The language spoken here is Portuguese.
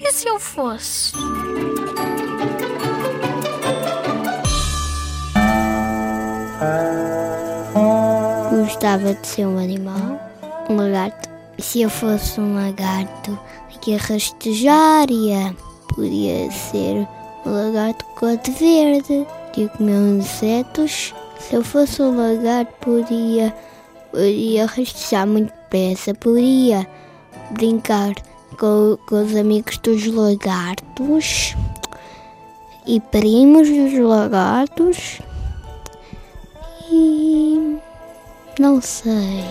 E se eu fosse? Gostava de ser um animal, um lagarto. Se eu fosse um lagarto, ia rastejar, ia. Podia ser um lagarto cor de verde, podia comer insetos. Se eu fosse um lagarto, podia, podia rastejar muito depressa, podia brincar com, com os amigos dos lagartos e primos dos lagartos. E não sei.